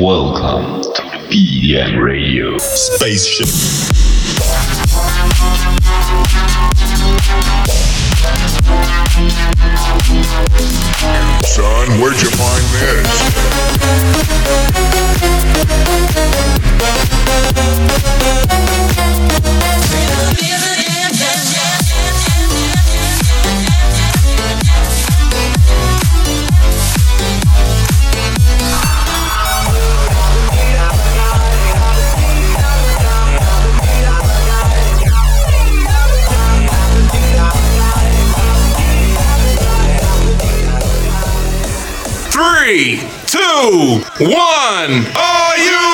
Welcome to the BDM Radio Spaceship. Son, where'd you find this? Three, two, one. Are you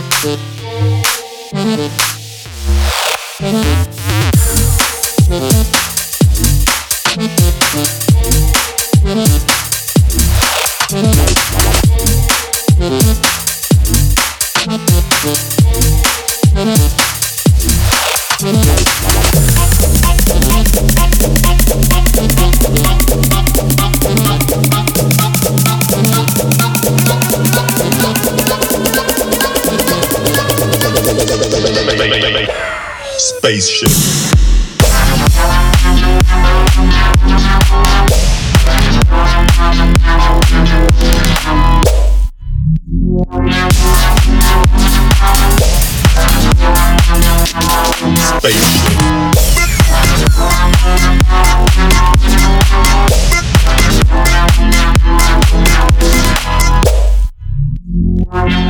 Thank you. Bye.